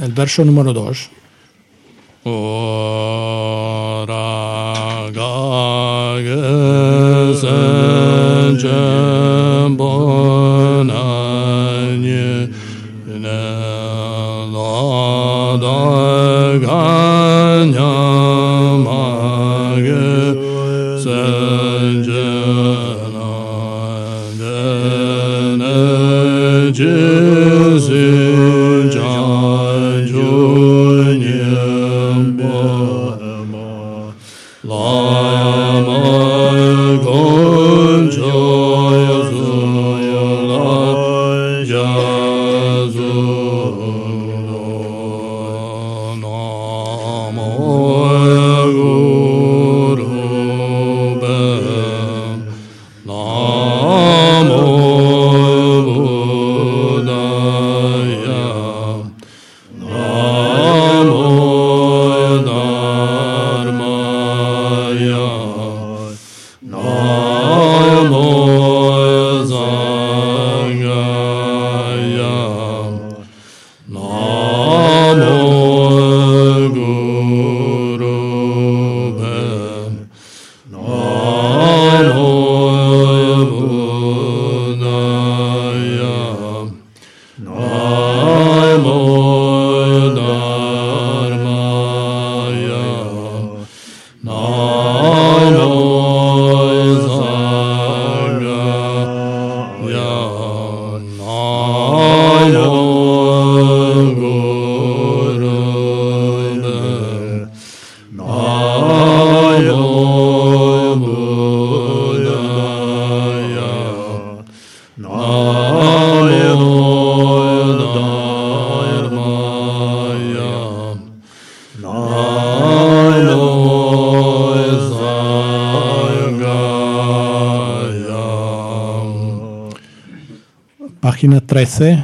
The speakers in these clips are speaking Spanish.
el verso número 2. Ora gage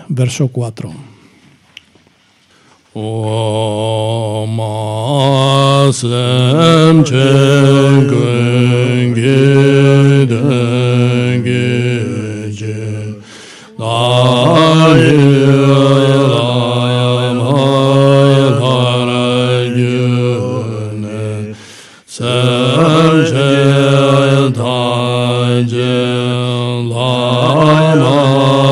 verso 4. Sanje Lama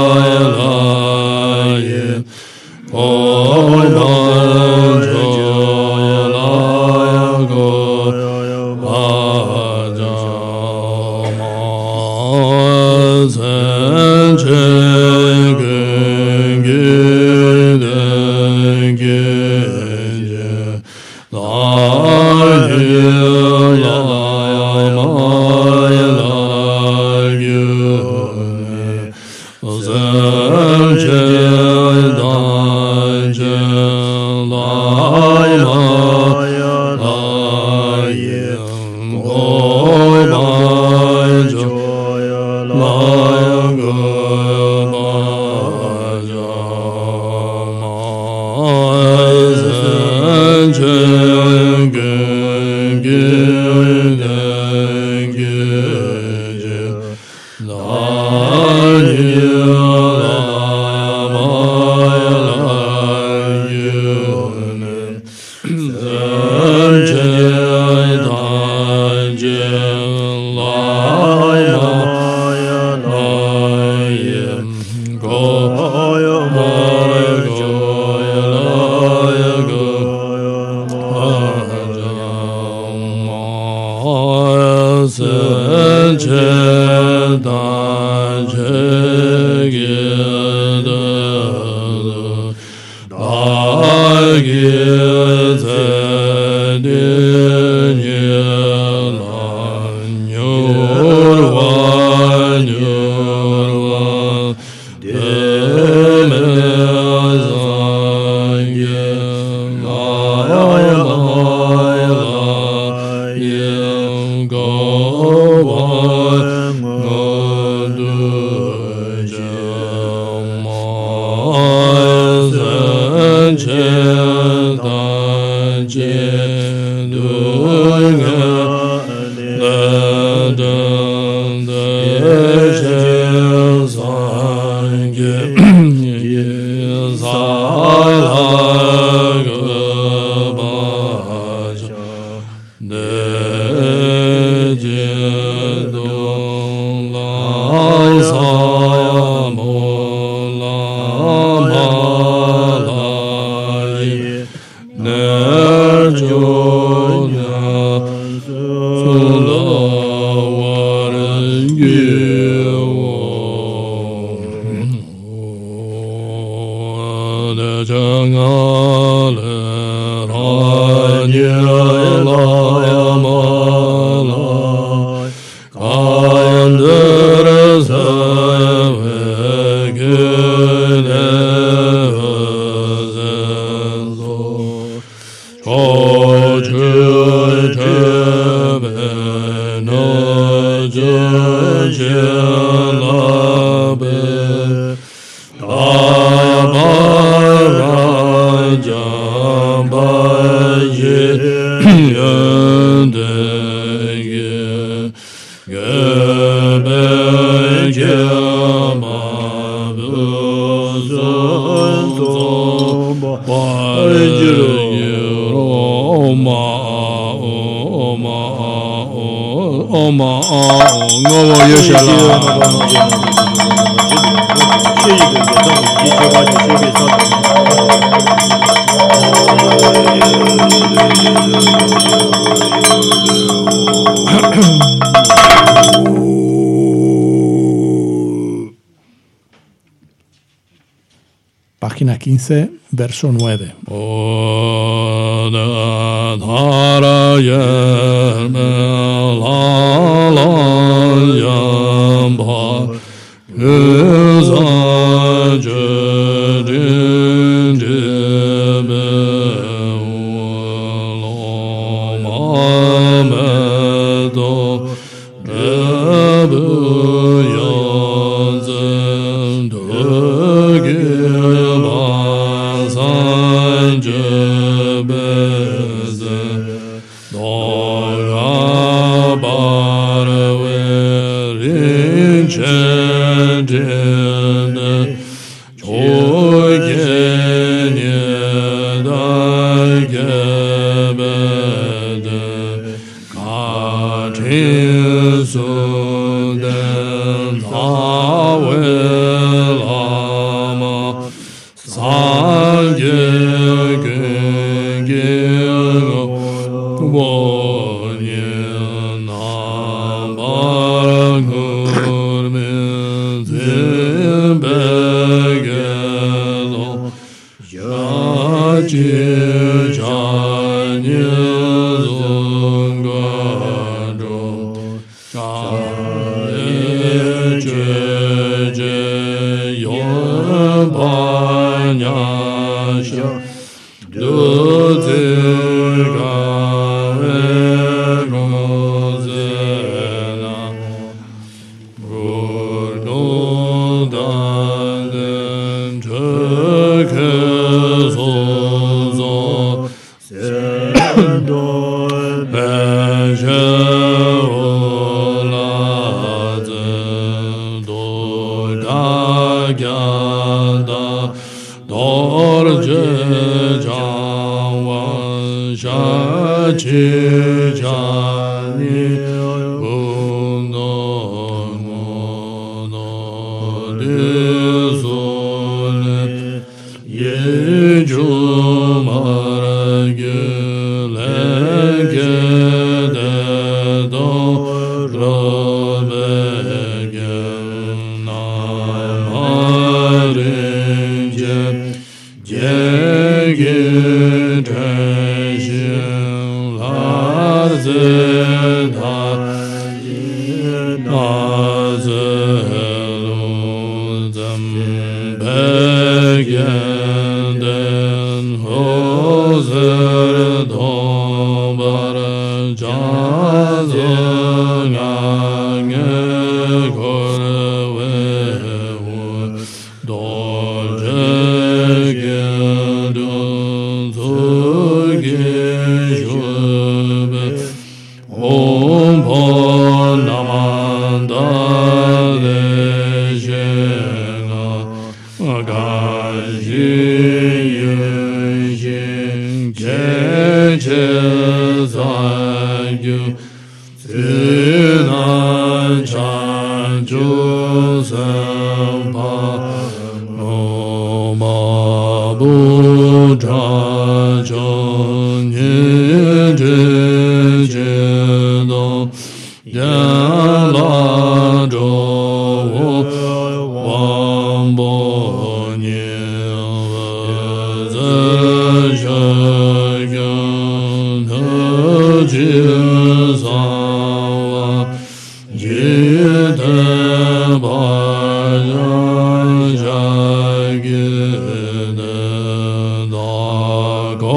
15, verso 9.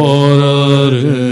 morarım.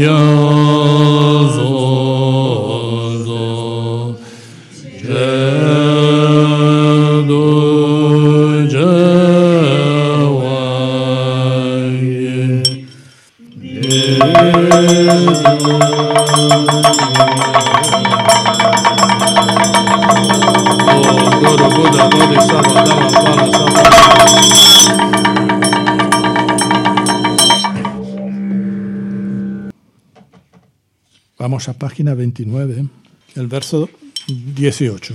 young. Vamos página 29, el verso 18.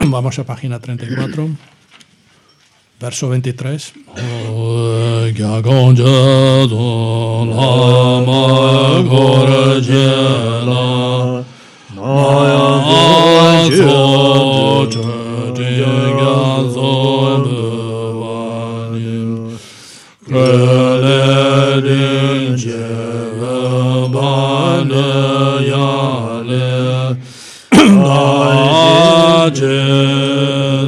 Vamos a página 34, verso 23. Böylece bana yâle acı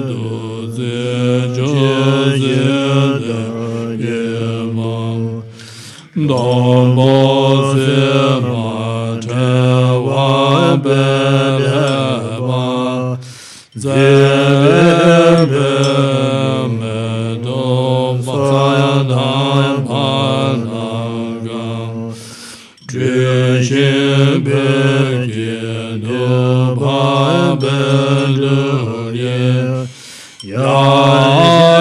duzi cüzide imam Domozi mate ve bedeva Zeyde glorieux. Ya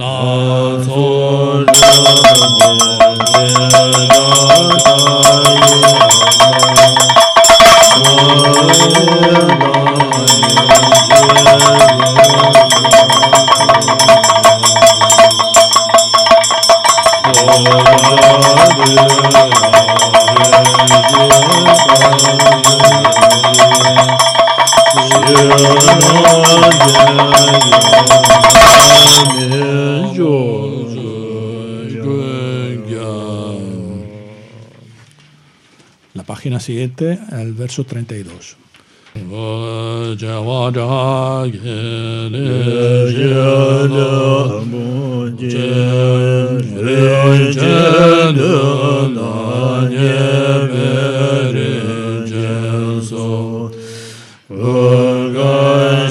那作者。Amen. La página siguiente, el verso 32. Urgaje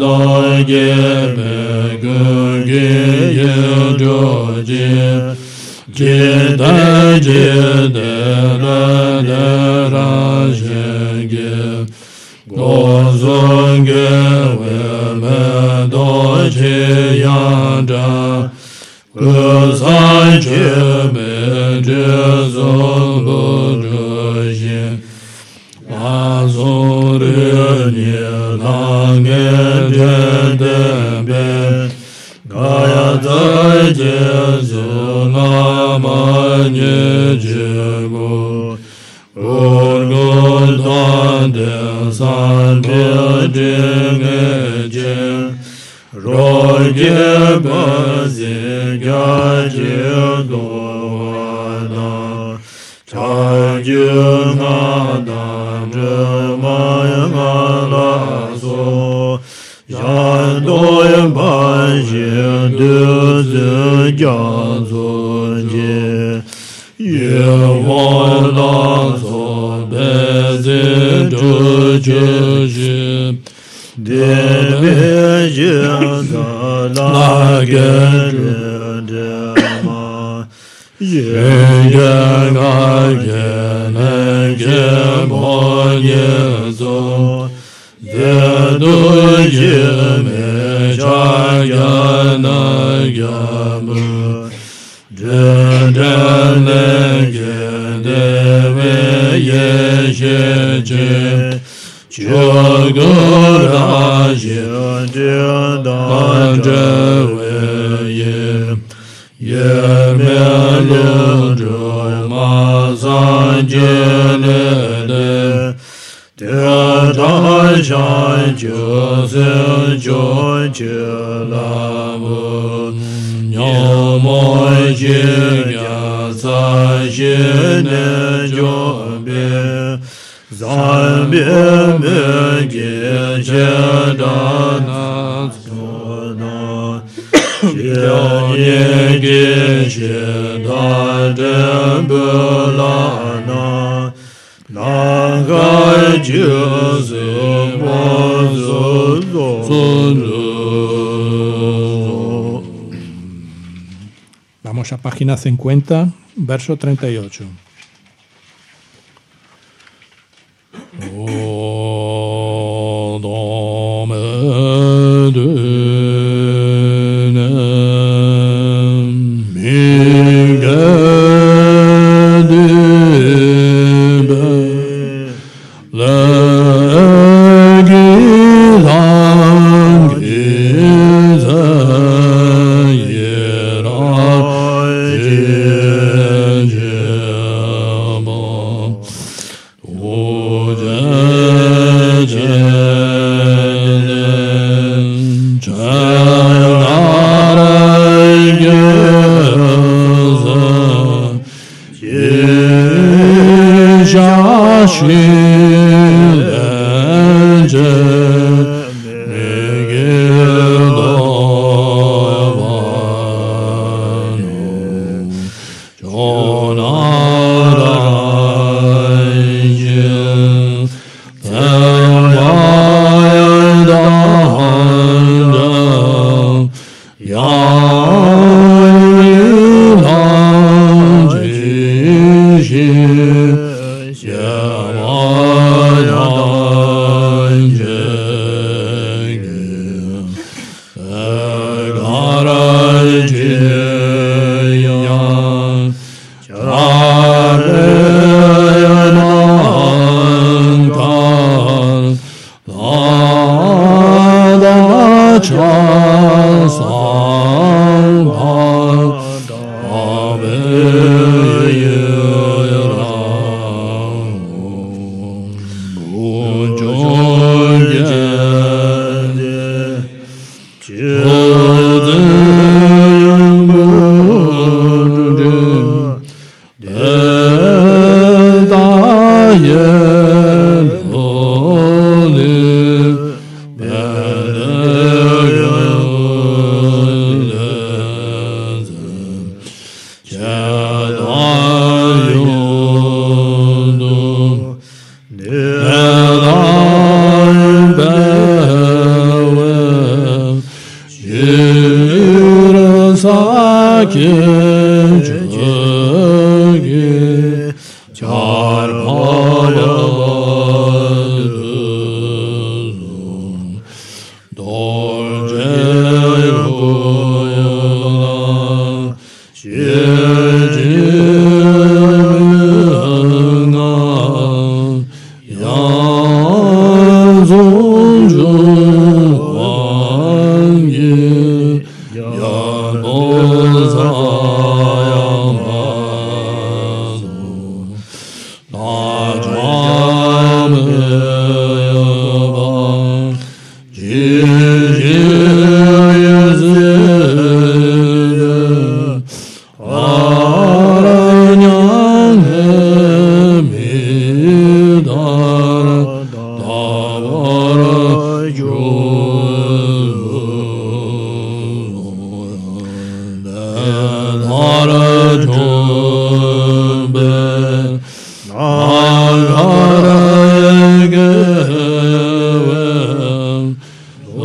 dōjī bēgūgī yī dōjī jīdā jīdā dā dā rā shēgī gōzōgī wē mē dōjī yāndā gōzā jī bē jī zō lō dōjī āzō rī nī nā ngē de de be gaya da je zo na ma nye je go or go da de san de de me je ro je ba ze ga je do na cha je na da je ma ya na Shan doyen pan shen du zin jiang sun ji Ye wan dan sun pe zin zhu ju ji De me jing da la gen zhin de ma Ye gen ga gen len gen mo ye zong duyme çayana yamur Döndemle gedeve yeşece Çogur aşı Döndemle página 50, verso 38.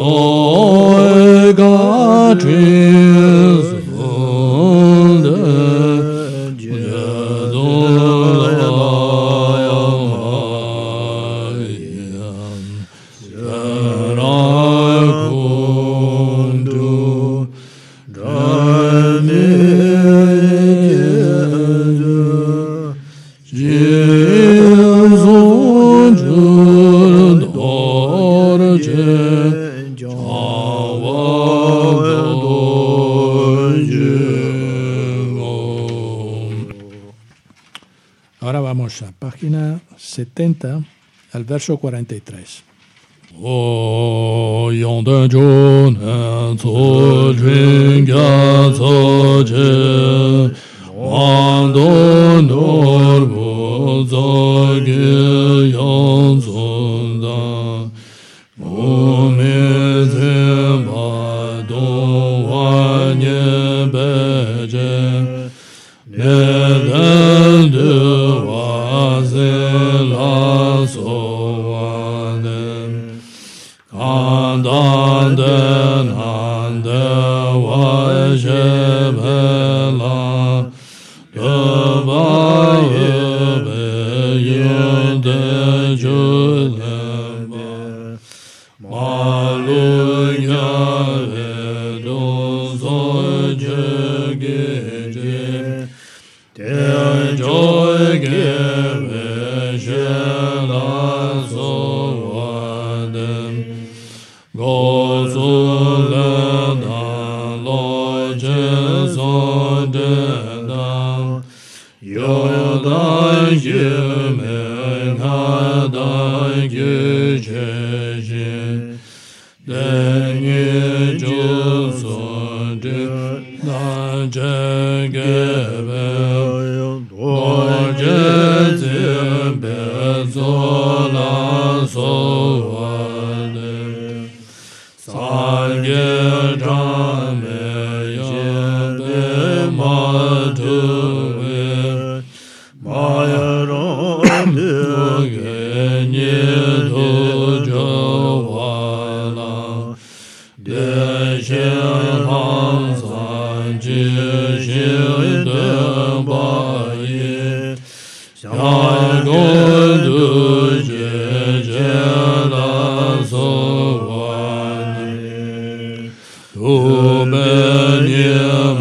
Oh, God, verso 43. O yongden Ume nie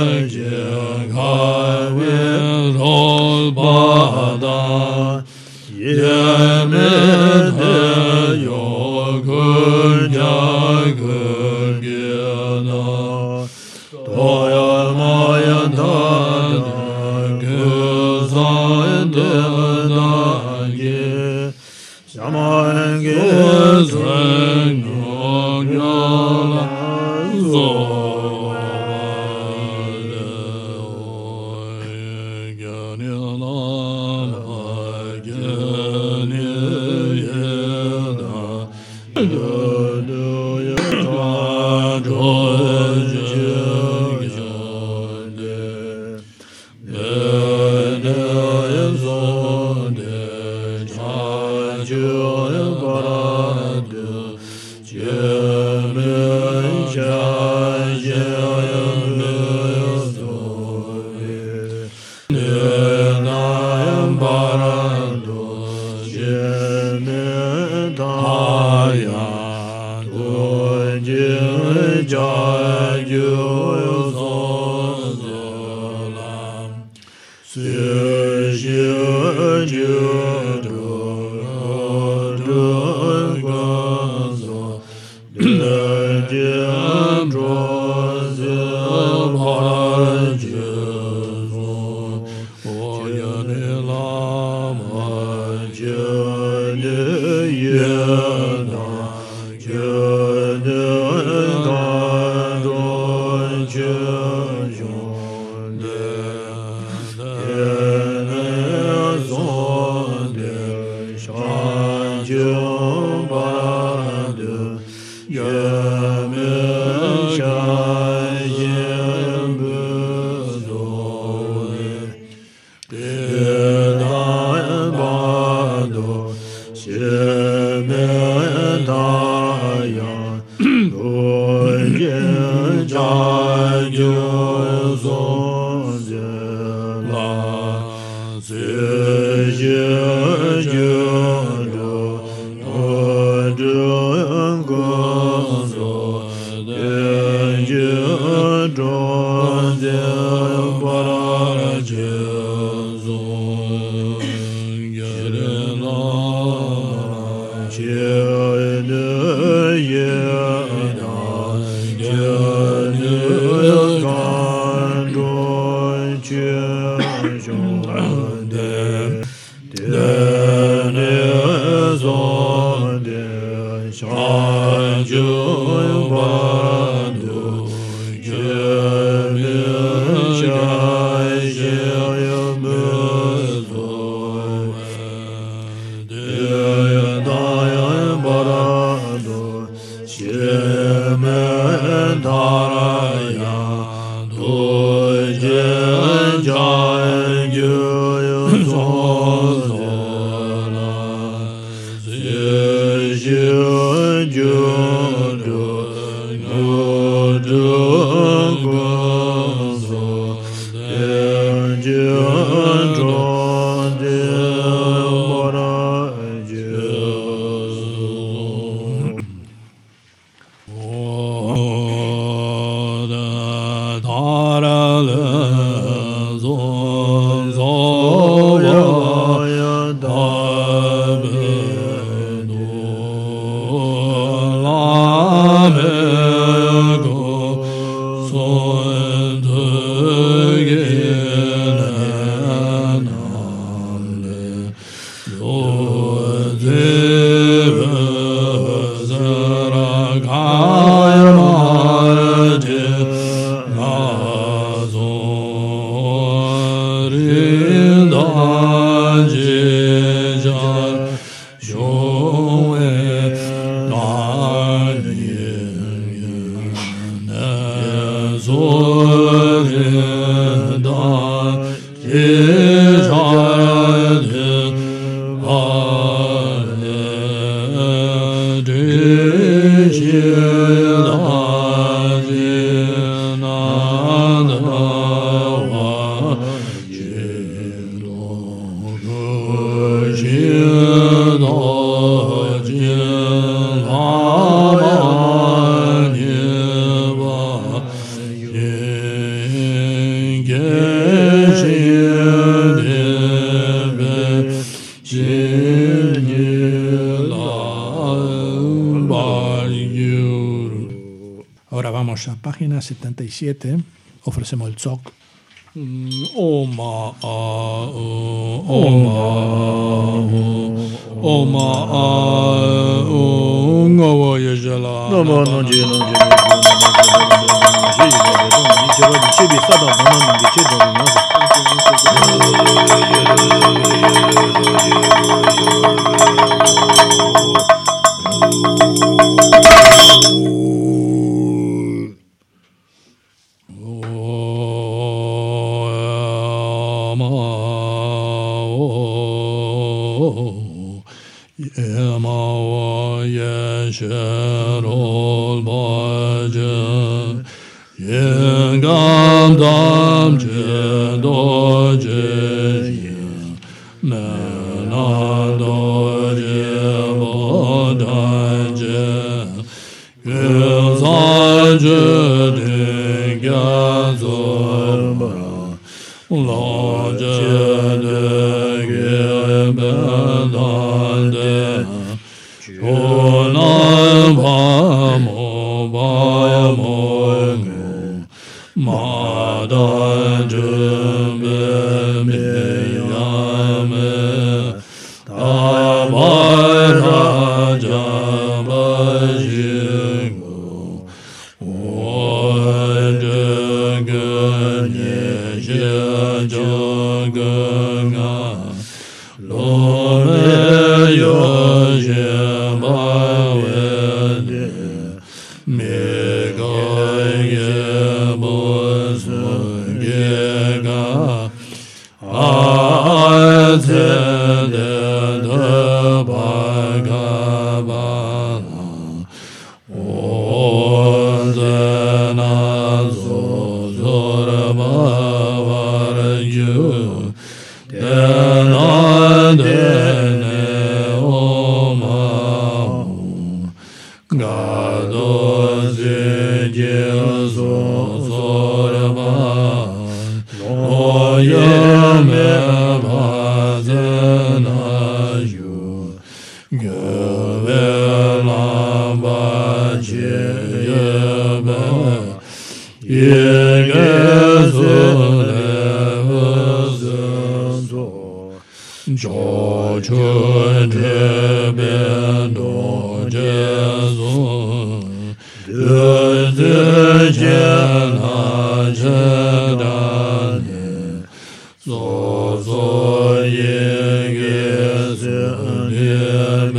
Jagad Hawil Hol Badam Yeah. 77 ofrecemos el SOC. Oma, Thank you.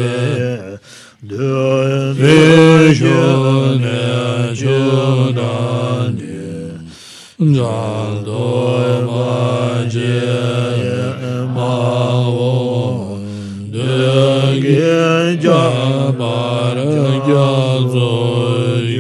Oh, my. jodane can doymacıya mavo döge cabar gazoy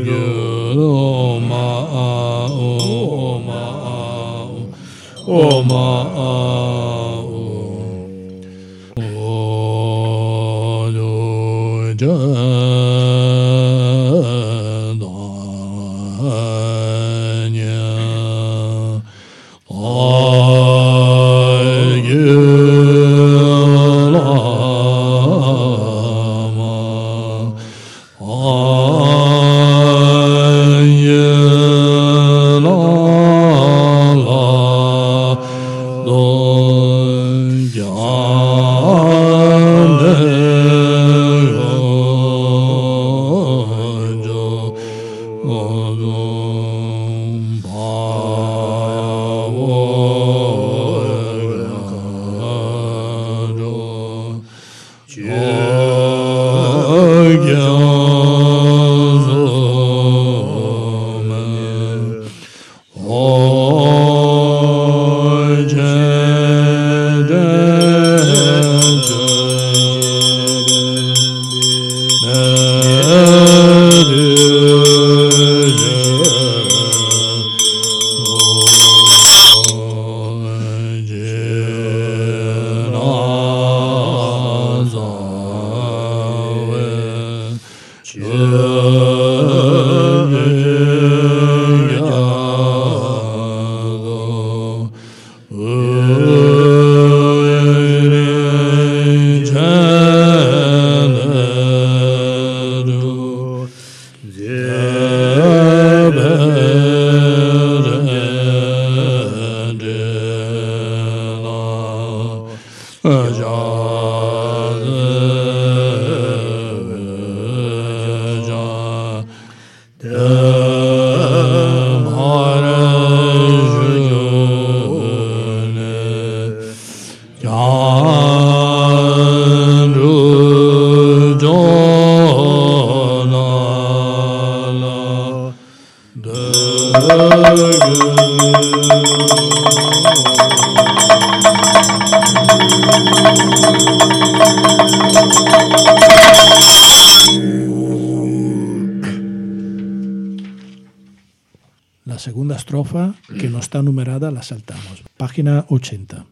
La segunda estrofa, que no está numerada, la saltamos. Página 80.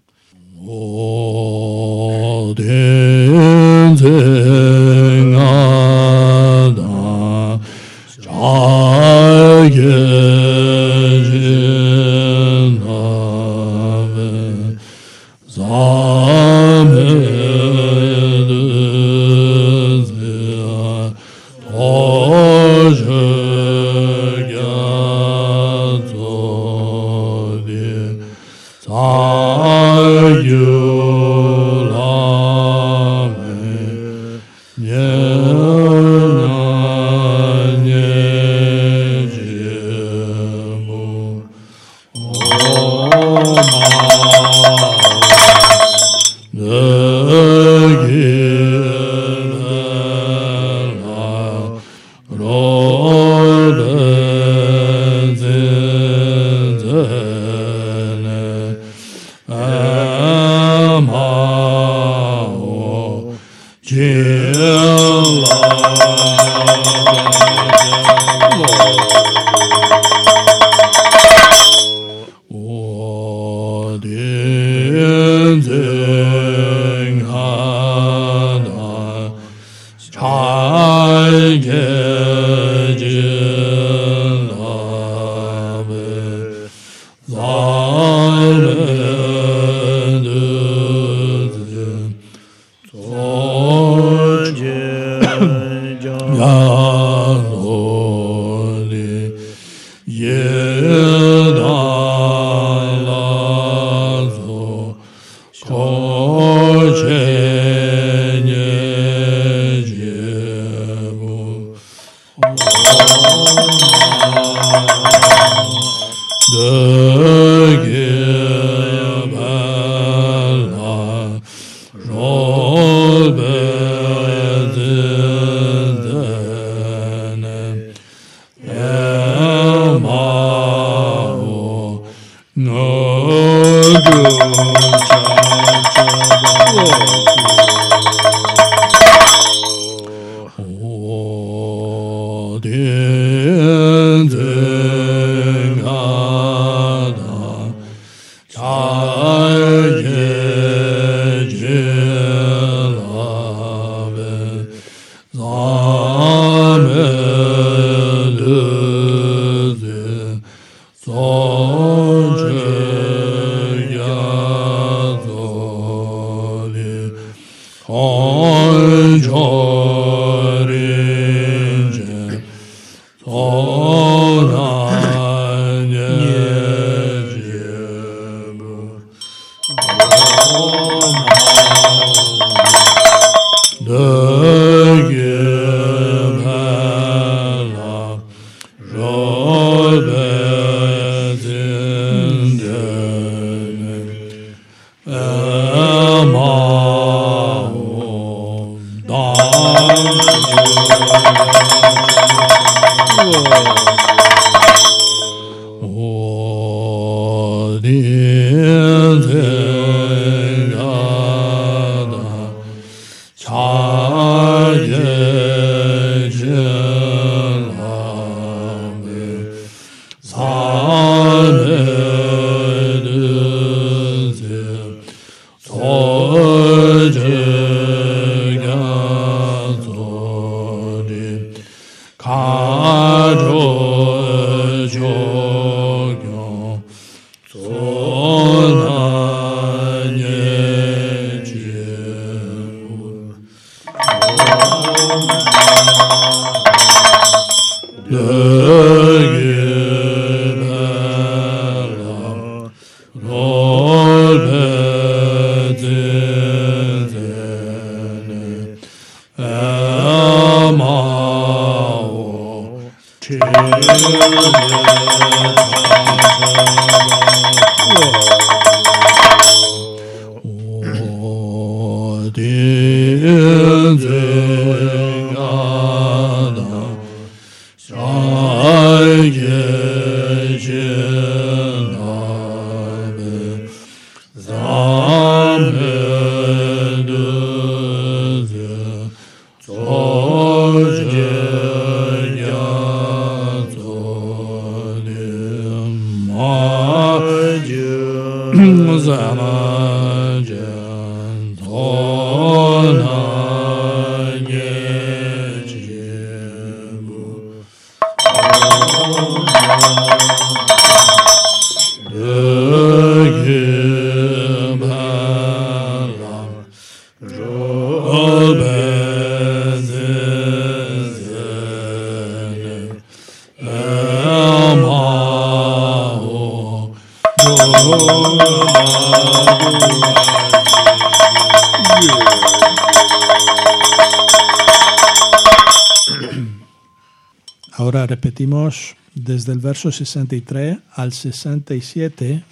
Repetimos desde el verso 63 al 67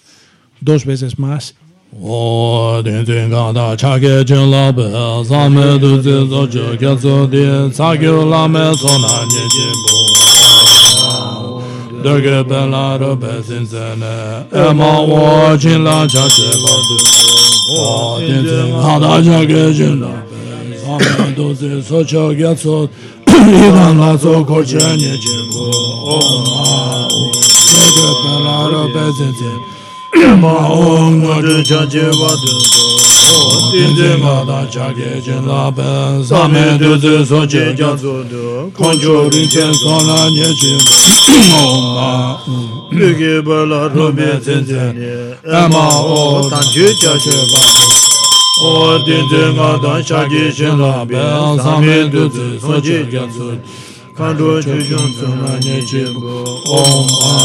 dos veces más Rīdāṁ lā tsō kō chēnyē chēmbō ō mā ō Chēkē pē lā rā pē tsē tsē Mā ō ngā rī chā chē wā tē tsō ō Tīn tsē ngā tā chā kē chē lā pē Sā mē tū tsē sō chē chā tsō tō Kōng chō rī chē sō lā nyē chēmbō ō mā ō Rīkē pē lā rō pē tsē tsē Mā ō tā chē chā chē wā o din zin ga dan sha ji shin la be sam mi du zi so ji jian su kan du chu jung su na ni chi bu om a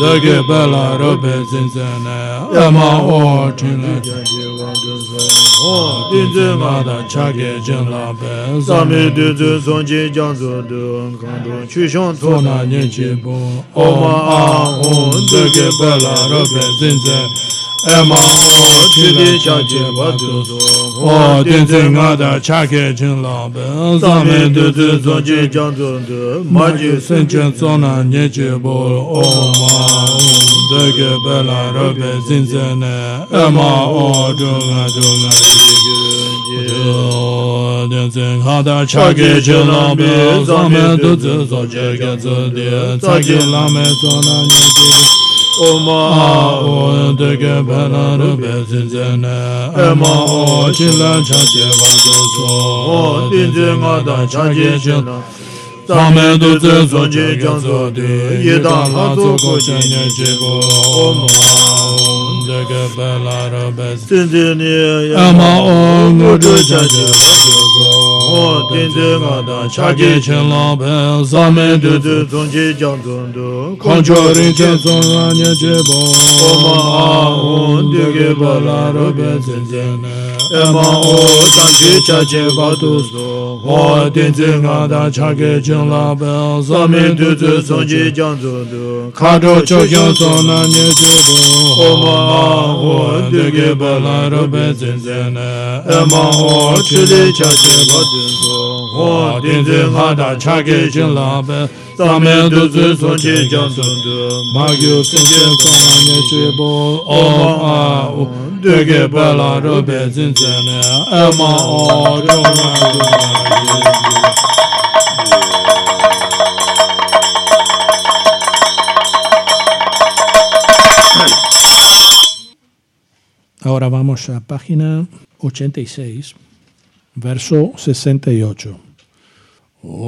de ge ba la ro be zin zin na ya ma o chin la ja ji wa du so o din zin ga dan sha ji shin la be sam mi du zi so ji jian su du kan du chu jung su na ni chi bu om a de ge ba la ro be zin zin ema o chidi chache batu zo o tenze nga da chake chen lambe zame du du zonje janzo du maji senchen sona nyeche bol o ma o dege bela robe zinzene ema o dunga dunga chidi tenze nga da chake chen lambe zame du du zonje janzo du tsaki lame sona nyeche bol Oma o dege banaru bezinzene Ema o chile chache wazozo O dinze nga da chache chile Tame duze zonje gyanzo di Yeda nga zoko chenye chigo Oma o dege banaru bezinzene Ema o ngudu chache wazozo o tenze nga da chage chen lang pen sa me du du zon che jang zon du kong cho rin chen zon nga nye che bo o ma a on de ge pa la ro pe sen chen ne ma o zang chi cha che pa tu su. Ho ten zi nga da cha ke ching la pa sa mi tu zu song chi jiang zu du. Ka cho cho xiang song na nye chi bu. O ma a ho du ge pa la ro pe zin zin ne. E ma o chi li cha che pa tu su. Ho ten zi nga da cha ke ching la pa sa mi tu zu song chi jiang zu du. Ma gyu sing chi song na nye chi bu. O ma a 我这唱起我就说。我听见我的茶给请老板，咱们都在做这讲做的，看着人家做那年结果，我妈，我这个本来的百姓在那，哎妈，我上去茶结果都说，我听见我的茶给请老板，咱们都在做这讲做的，看着就像做那年结果，我妈，我这个本来的百姓在那，哎妈，我吃的茶结果都说，我听见我的茶给请老板，咱们都是做这讲做的，马有生前做那年结果，哦啊，我这个本来的百姓在那，哎妈，哦，中啊中啊。 Ahora vamos a página 86, verso 68. Oh,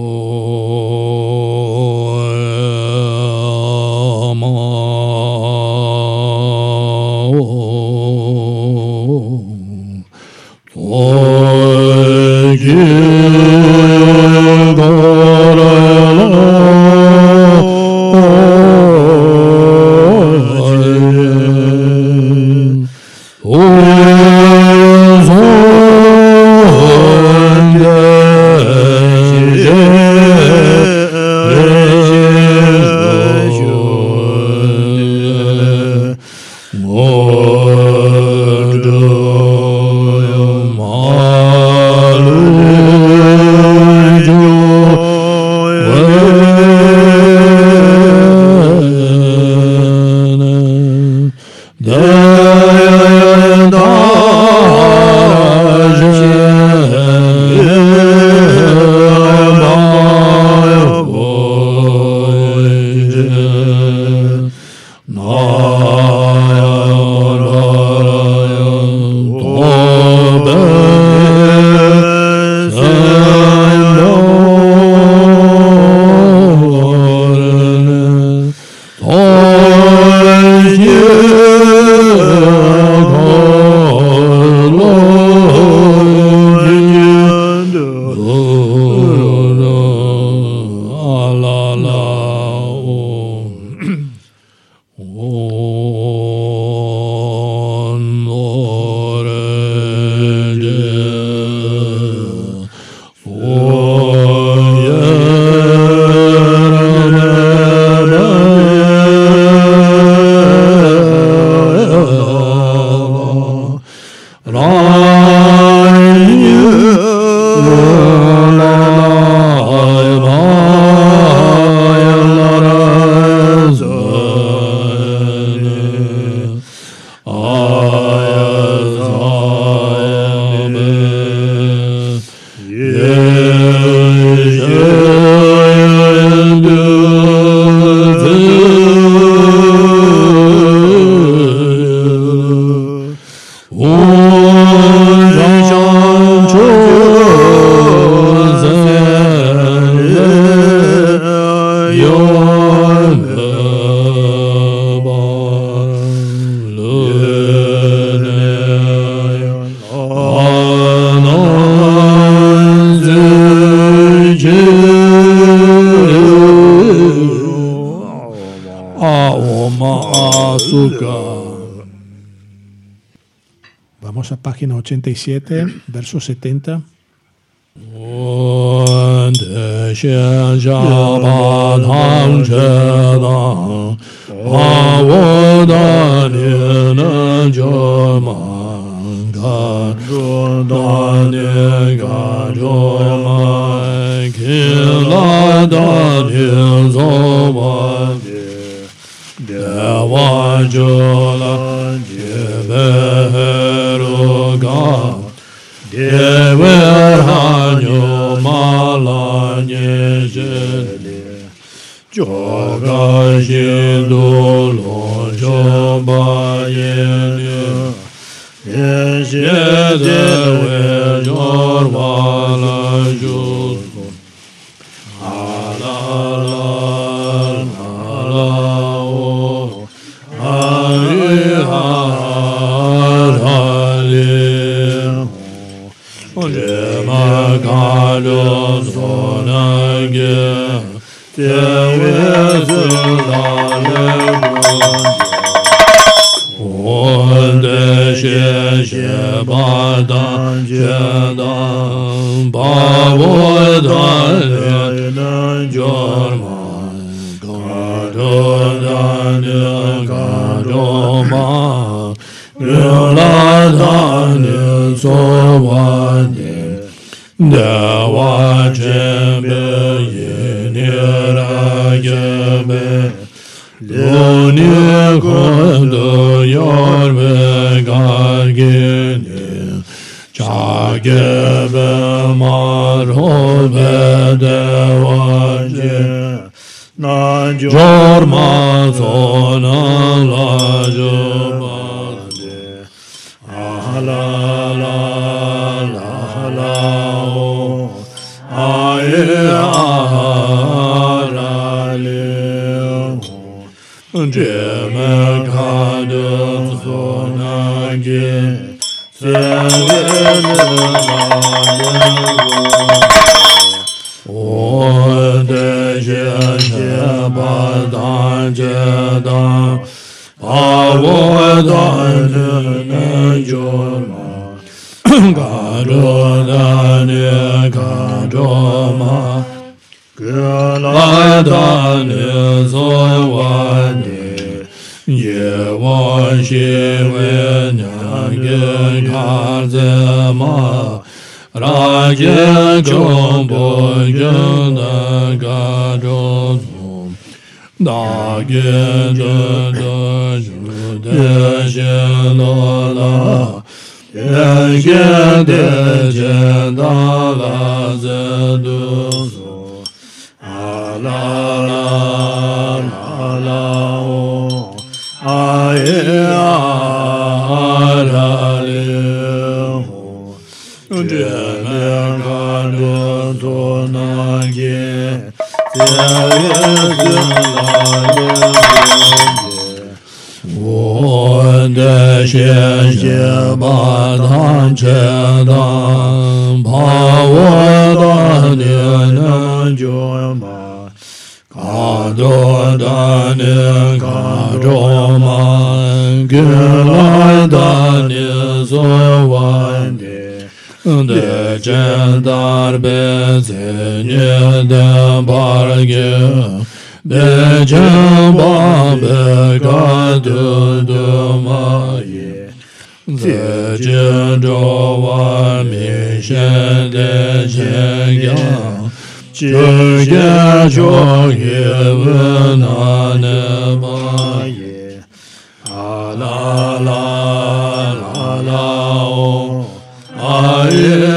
you. Página 87, verso 70. 我 وعجبا ينير عجبا لوني قد يار بقارجين شعجب مرحوب دواجه نجور ما ثنا لاجور ara leo je me kade zona Adonai Kadoma Guladanil Zoywani Yewashi Winyagin Kazima Rajin Chombo Jina Gadozum Dagin Jindajin Dajin Lola Yeshe deje dala zedu su Ala la la la o Aye ala li ho Jeme kandu tu nage Yeshe dala zedu de xie xie ba dang che dang pa wo da de nan jo ma ka do da ne ka jo ma ge la da ne zo wan de de chen dar be ze ne de bar ge Yeah.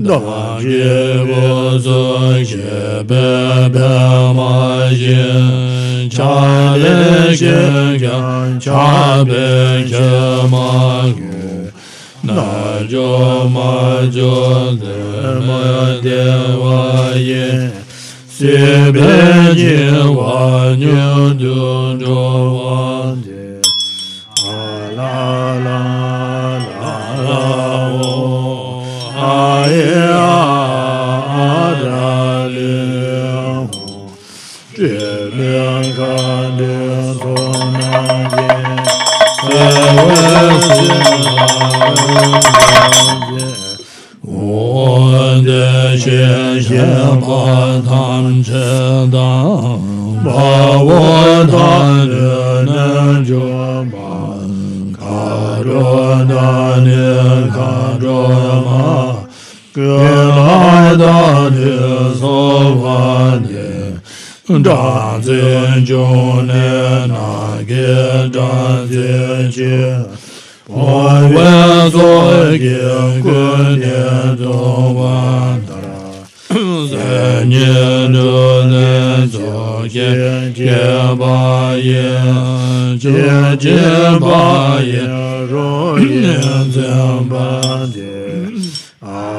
dāng jī bō zōng jī bē bē mā jī chā lē jī gyāng chā bē jī mā gu nā jō mā jō dē mā dē wā yī sī bē jī wā nyū dū jō wā dē 我的心先把他们知道，把我他的那就把看着那年看着嘛，给来的的所万的。大尊就那那个大尊就， 我愿做一个年都完的了，三年都能做见见把眼，见见把眼，若眼怎办的？啊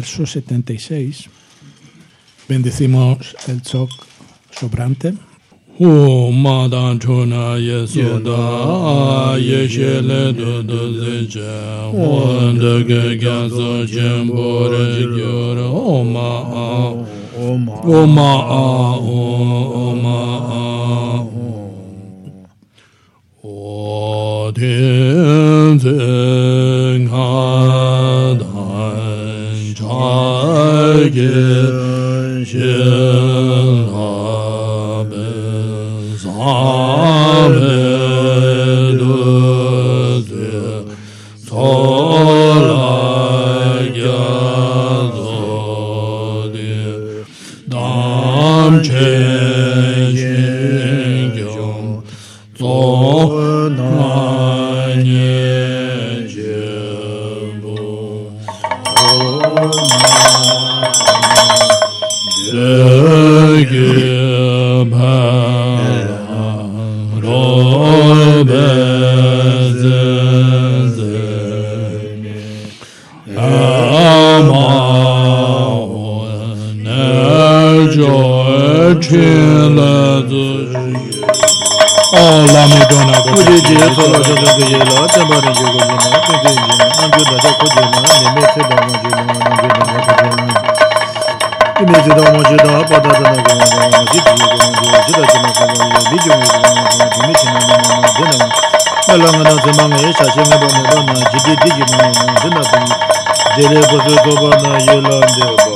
Verso 76. Bendecimos el choc sobrante. Hu ma dan chu na ye su da ye she le du du zi che yeah ye cha che me ba me ba na ji di di ji ma na de na ba de le ba de do ba na ye la de ba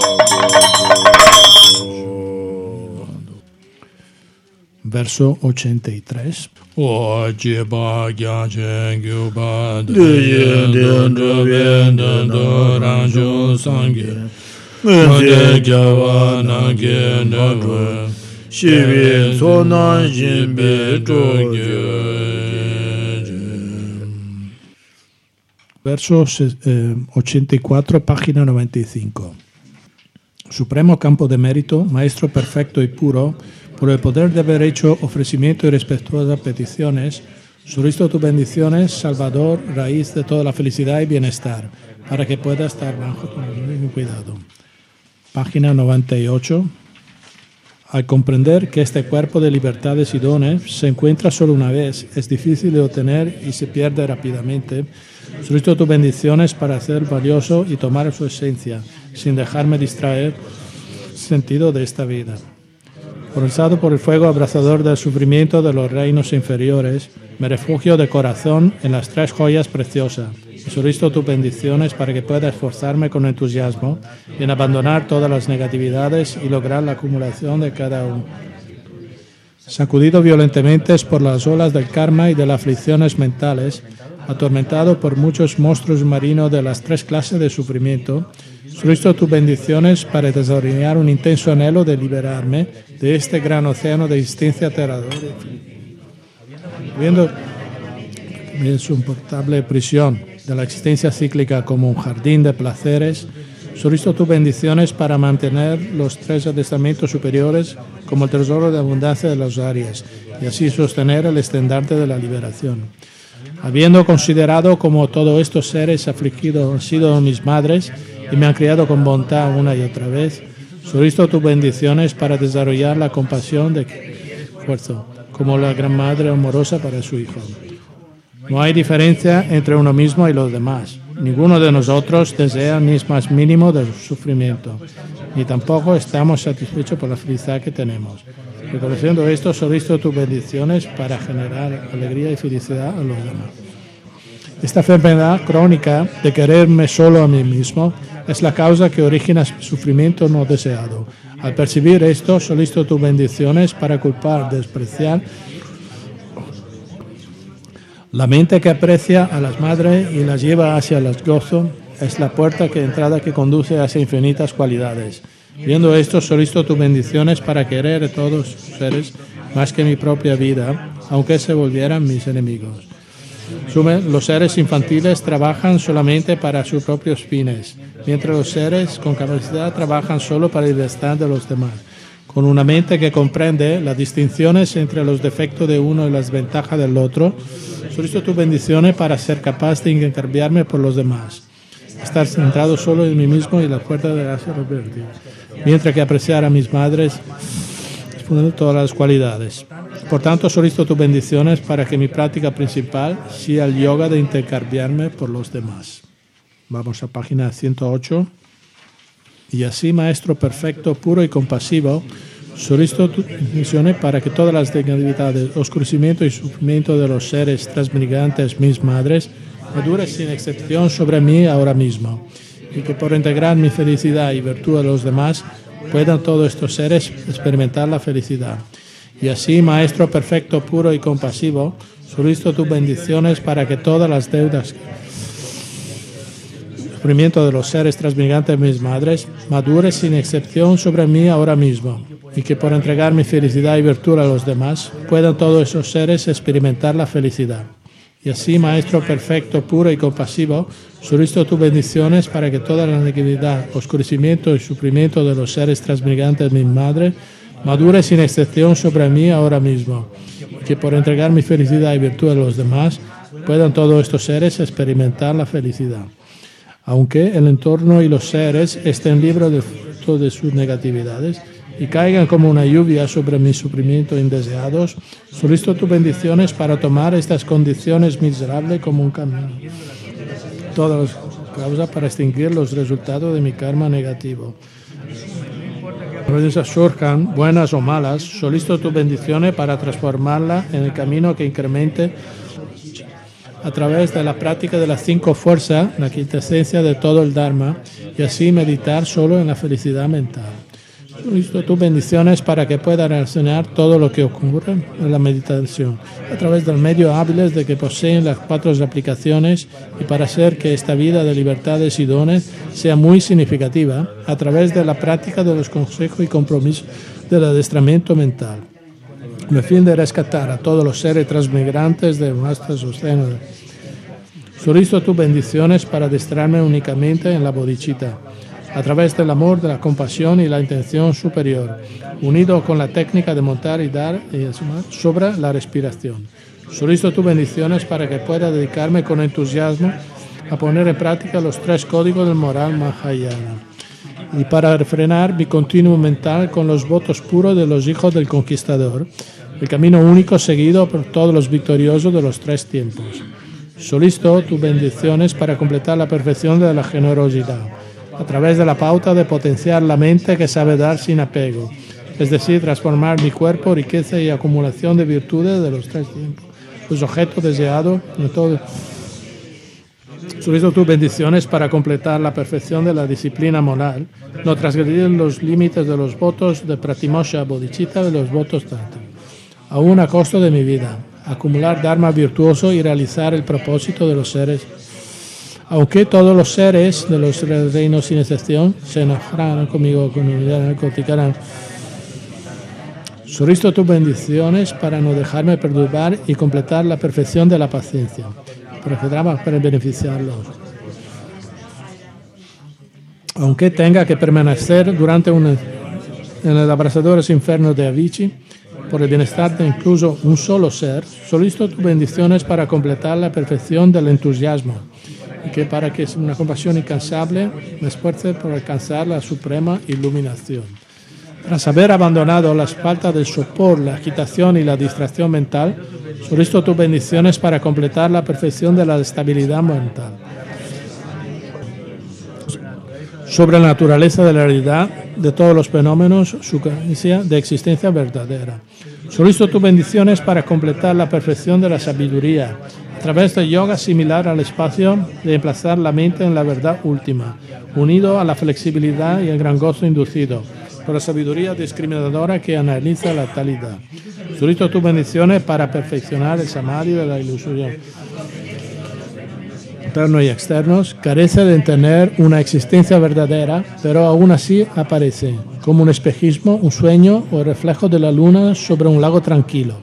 verso 83 o je ba gya je gyu ba de ye de do ye de do ran jo sang ge me de gya wa na ge na ba shi vi so na jin be zhu Verso eh, 84, página 95. Supremo campo de mérito, Maestro perfecto y puro, por el poder de haber hecho ofrecimiento y respetuosas peticiones, solicito tus bendiciones, Salvador, raíz de toda la felicidad y bienestar, para que pueda estar bajo tu cuidado. Página 98. Al comprender que este cuerpo de libertades y dones se encuentra solo una vez, es difícil de obtener y se pierde rápidamente, solicito tus bendiciones para hacer valioso y tomar su esencia, sin dejarme distraer sentido de esta vida. Forzado por el fuego abrazador del sufrimiento de los reinos inferiores, me refugio de corazón en las tres joyas preciosas y solicito tus bendiciones para que pueda esforzarme con entusiasmo en abandonar todas las negatividades y lograr la acumulación de cada uno. Sacudido violentamente por las olas del karma y de las aflicciones mentales, atormentado por muchos monstruos marinos de las tres clases de sufrimiento, solicito tus bendiciones para desarrollar un intenso anhelo de liberarme de este gran océano de existencia aterradora. Viendo mi insoportable prisión de la existencia cíclica como un jardín de placeres, solicito tus bendiciones para mantener los tres adiestramientos superiores como el tesoro de abundancia de las áreas y así sostener el estandarte de la liberación. Habiendo considerado como todos estos seres afligidos han sido mis madres y me han criado con bondad una y otra vez, solicito tus bendiciones para desarrollar la compasión de esfuerzo, como la gran madre amorosa para su hijo. No hay diferencia entre uno mismo y los demás. Ninguno de nosotros desea ni más mínimo del sufrimiento, ni tampoco estamos satisfechos por la felicidad que tenemos. Reconociendo esto, solicito tus bendiciones para generar alegría y felicidad a los demás. Esta enfermedad crónica de quererme solo a mí mismo es la causa que origina sufrimiento no deseado. Al percibir esto, solicito tus bendiciones para culpar, despreciar la mente que aprecia a las madres y las lleva hacia el gozo es la puerta de entrada que conduce hacia infinitas cualidades. Viendo esto, solicito tus bendiciones para querer a todos seres más que mi propia vida, aunque se volvieran mis enemigos. Los seres infantiles trabajan solamente para sus propios fines, mientras los seres con capacidad trabajan solo para el bienestar de los demás. Con una mente que comprende las distinciones entre los defectos de uno y las ventajas del otro, solicito tus bendiciones para ser capaz de intercambiarme por los demás. Estar centrado solo en mí mismo y la fuerza de la revertir. Mientras que apreciar a mis madres, exponer todas las cualidades. Por tanto, solicito tus bendiciones para que mi práctica principal sea el yoga de intercambiarme por los demás. Vamos a página 108. Y así, Maestro perfecto, puro y compasivo, solicito tus bendiciones para que todas las negatividades, oscurecimiento y sufrimiento de los seres transmigrantes, mis madres, maduren sin excepción sobre mí ahora mismo. Y que por integrar mi felicidad y virtud a los demás, puedan todos estos seres experimentar la felicidad. Y así, Maestro perfecto, puro y compasivo, solicito tus bendiciones para que todas las deudas sufrimiento de los seres transmigrantes de mis madres madure sin excepción sobre mí ahora mismo, y que por entregar mi felicidad y virtud a los demás puedan todos esos seres experimentar la felicidad. Y así, Maestro perfecto, puro y compasivo, solicito tus bendiciones para que toda la negatividad, oscurecimiento y sufrimiento de los seres transmigrantes de mi madre madure sin excepción sobre mí ahora mismo, y que por entregar mi felicidad y virtud a los demás puedan todos estos seres experimentar la felicidad. Aunque el entorno y los seres estén libres de todas sus negatividades y caigan como una lluvia sobre mis sufrimientos indeseados, solicito tus bendiciones para tomar estas condiciones miserables como un camino. Todas las causas para extinguir los resultados de mi karma negativo. Cuando surjan, buenas o malas, solicito tus bendiciones para transformarla en el camino que incremente a través de la práctica de las cinco fuerzas, la quintesencia de todo el Dharma, y así meditar solo en la felicidad mental. Solicito tus bendiciones para que pueda relacionar todo lo que ocurre en la meditación a través del medio hábiles de que poseen las cuatro aplicaciones y para hacer que esta vida de libertades y dones sea muy significativa a través de la práctica de los consejos y compromisos del adestramiento mental. Con el fin de rescatar a todos los seres transmigrantes de nuestros océanos. Solicito tus bendiciones para adestrarme únicamente en la bodhicitta a través del amor, de la compasión y la intención superior, unido con la técnica de montar y dar sobre la respiración. Solicito tus bendiciones para que pueda dedicarme con entusiasmo a poner en práctica los tres códigos del moral Mahayana y para refrenar mi continuo mental con los votos puros de los hijos del conquistador, el camino único seguido por todos los victoriosos de los tres tiempos. Solicito tus bendiciones para completar la perfección de la generosidad a través de la pauta de potenciar la mente que sabe dar sin apego, es decir, transformar mi cuerpo, riqueza y acumulación de virtudes de los tres tiempos, los objetos deseados en todo. Solicito tus bendiciones para completar la perfección de la disciplina moral, no transgredir los límites de los votos de Pratimosha Bodhicitta y los votos Tantra, aún a costo de mi vida, acumular Dharma virtuoso y realizar el propósito de los seres aunque todos los seres de los reinos sin excepción se enojarán conmigo, con mi narcoticarán. Solicito tus bendiciones para no dejarme perturbar y completar la perfección de la paciencia, para beneficiarlos. Aunque tenga que permanecer durante un, en el abrasadores infierno de Avicii, por el bienestar de incluso un solo ser, solicito tus bendiciones para completar la perfección del entusiasmo y que para que una compasión incansable me esfuerce por alcanzar la suprema iluminación. Tras haber abandonado las faltas del sopor, la agitación y la distracción mental, solicito tus bendiciones para completar la perfección de la estabilidad mental. Sobre la naturaleza de la realidad de todos los fenómenos, su creencia de existencia verdadera. Solicito tus bendiciones para completar la perfección de la sabiduría, a través de yoga similar al espacio de emplazar la mente en la verdad última, unido a la flexibilidad y el gran gozo inducido por la sabiduría discriminadora que analiza la talidad. Solicito tus bendiciones para perfeccionar el samadhi de la ilusión interno y externos, carece de tener una existencia verdadera, pero aún así aparece como un espejismo, un sueño o el reflejo de la luna sobre un lago tranquilo.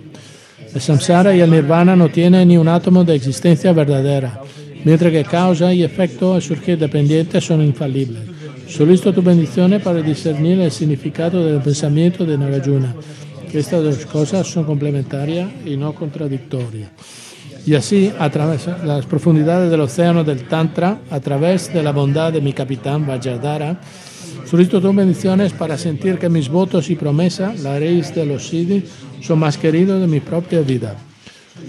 El samsara y el nirvana no tienen ni un átomo de existencia verdadera, mientras que causa y efecto al surgir dependientes son infalibles. Solicito tus bendiciones para discernir el significado del pensamiento de Nagarjuna, que estas dos cosas son complementarias y no contradictorias. Y así, a través de las profundidades del océano del Tantra, a través de la bondad de mi capitán Vajradhara, Solicito tus bendiciones para sentir que mis votos y promesas, la raíz de los siddhis, son más queridos de mi propia vida.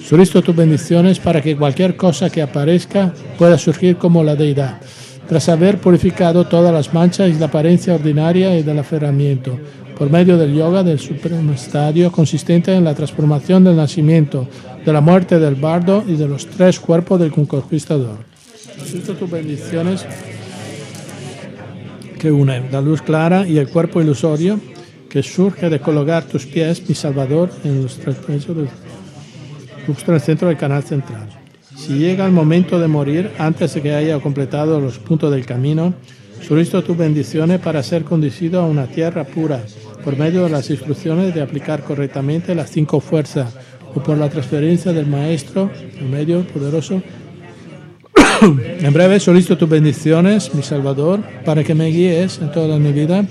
Solicito tus bendiciones para que cualquier cosa que aparezca pueda surgir como la deidad, tras haber purificado todas las manchas y la apariencia ordinaria y del aferramiento, por medio del yoga del supremo estadio consistente en la transformación del nacimiento, de la muerte del bardo y de los tres cuerpos del conquistador. Solicito tus bendiciones que une la luz clara y el cuerpo ilusorio que surge de colocar tus pies, mi Salvador, en los tres del, justo en el centro del canal central. Si llega el momento de morir antes de que haya completado los puntos del camino, solicito tus bendiciones para ser conducido a una tierra pura por medio de las instrucciones de aplicar correctamente las cinco fuerzas o por la transferencia del Maestro, el medio poderoso, en breve solicito tus bendiciones, mi Salvador, para que me guíes en toda mi vida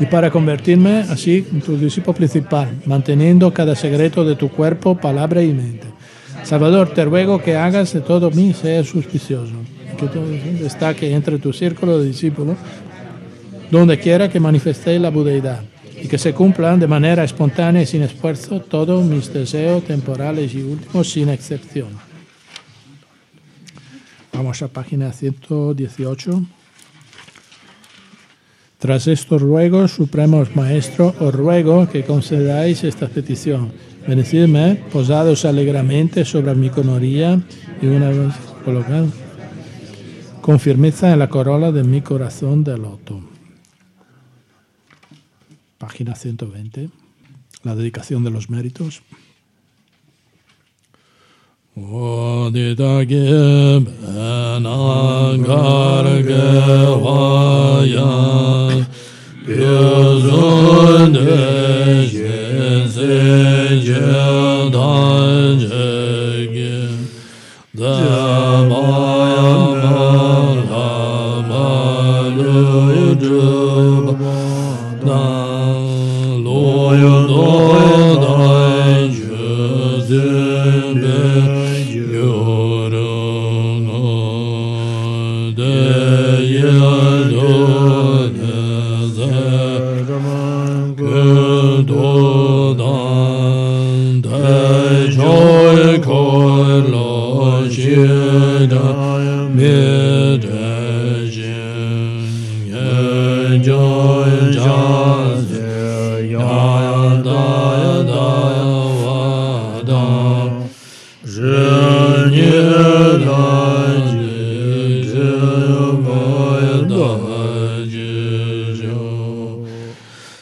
y para convertirme así en tu discípulo principal, manteniendo cada secreto de tu cuerpo, palabra y mente. Salvador, te ruego que hagas de todo mí ser suspicioso, que todo destaque entre tu círculo de discípulos, donde quiera que manifesté la budeidad, y que se cumplan de manera espontánea y sin esfuerzo todos mis deseos temporales y últimos sin excepción. Vamos a página 118. Tras estos ruegos, supremos Maestro, os ruego que concedáis esta petición. Benecidme, posados alegremente sobre mi conoría y una vez colocado con firmeza en la corola de mi corazón de loto. página 120, la dedicación de los méritos. Seigneur, dans Dieu,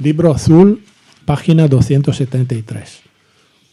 Libro azul, página 273.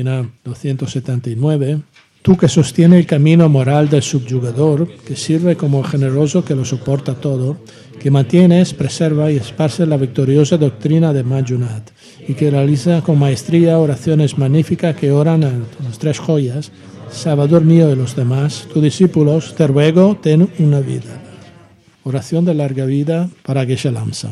Página 279. Tú que sostiene el camino moral del subyugador, que sirve como generoso que lo soporta todo, que mantienes, preserva y esparce la victoriosa doctrina de Majunat, y que realiza con maestría oraciones magníficas que oran a las tres joyas, Salvador mío de los demás, tus discípulos, te ruego, ten una vida. Oración de larga vida para Geshe Lamsa.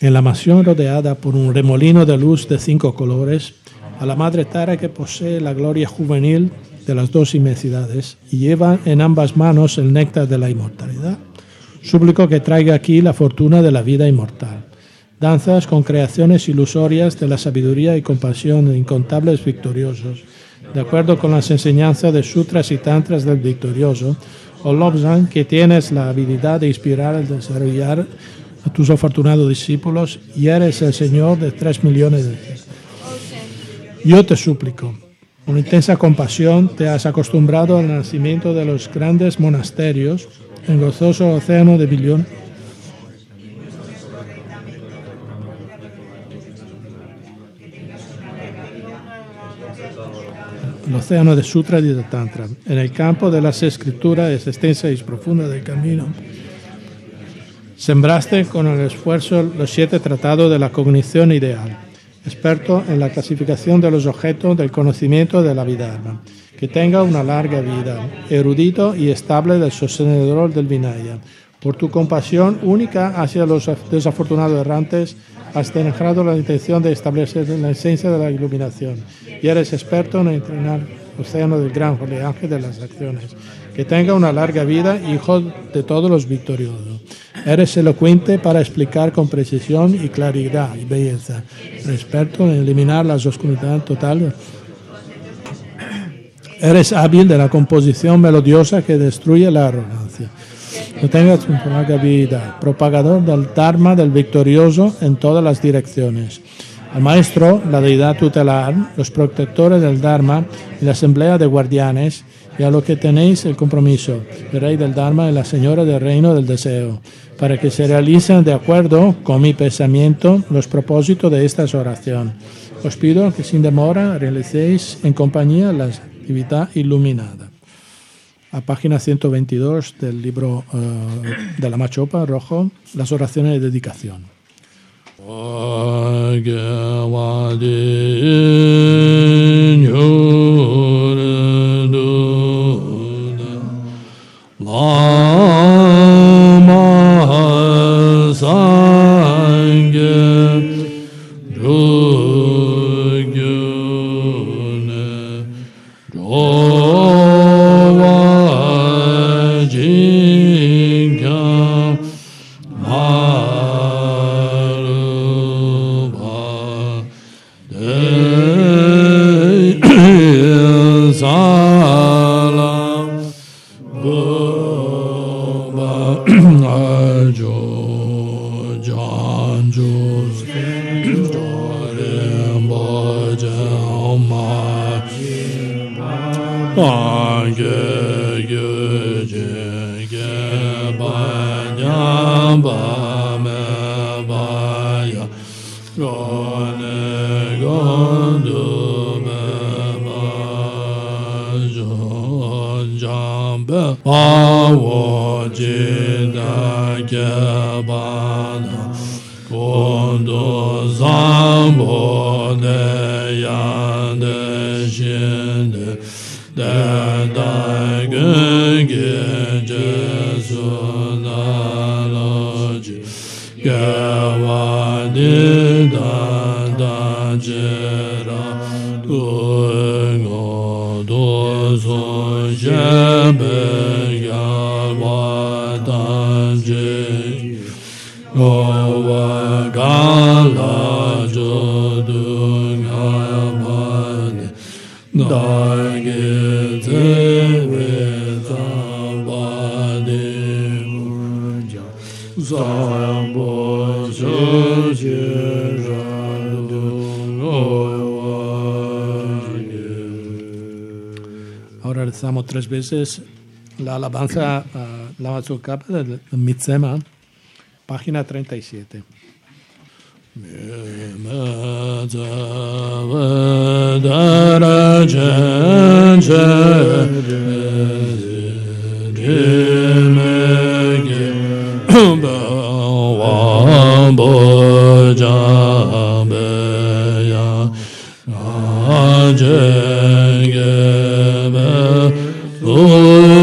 En la mansión rodeada por un remolino de luz de cinco colores, a la Madre Tara que posee la gloria juvenil de las dos inmensidades y lleva en ambas manos el néctar de la inmortalidad. Súplico que traiga aquí la fortuna de la vida inmortal. Danzas con creaciones ilusorias de la sabiduría y compasión de incontables victoriosos, de acuerdo con las enseñanzas de sutras y tantras del victorioso, o Lobsang, que tienes la habilidad de inspirar y desarrollar a tus afortunados discípulos y eres el Señor de tres millones de Yo te suplico, con intensa compasión te has acostumbrado al nacimiento de los grandes monasterios en gozoso océano de billón. El océano de Sutra y de Tantra. En el campo de las escrituras es extensa y profunda del camino. Sembraste con el esfuerzo los siete tratados de la cognición ideal experto en la clasificación de los objetos del conocimiento de la vida, que tenga una larga vida, erudito y estable del sostenedor del Vinaya. Por tu compasión única hacia los desafortunados errantes, has dejado la intención de establecer la esencia de la iluminación y eres experto en entrenar el océano del gran oleaje de las acciones. Que tenga una larga vida, hijo de todos los victoriosos. Eres elocuente para explicar con precisión y claridad y belleza. Experto en eliminar las oscuridades totales. Eres hábil de la composición melodiosa que destruye la arrogancia. Que tengas vida, propagador del Dharma del victorioso en todas las direcciones. Al maestro, la deidad tutelar, los protectores del Dharma y la asamblea de guardianes, y a lo que tenéis el compromiso, el rey del Dharma y la señora del reino del deseo para que se realicen de acuerdo con mi pensamiento los propósitos de esta oración. Os pido que sin demora realicéis en compañía la actividad iluminada. A página 122 del libro uh, de la Machopa Rojo, las oraciones de dedicación. Tres veces la alabanza a la Matsukapa del Mitsema, página 37. Oh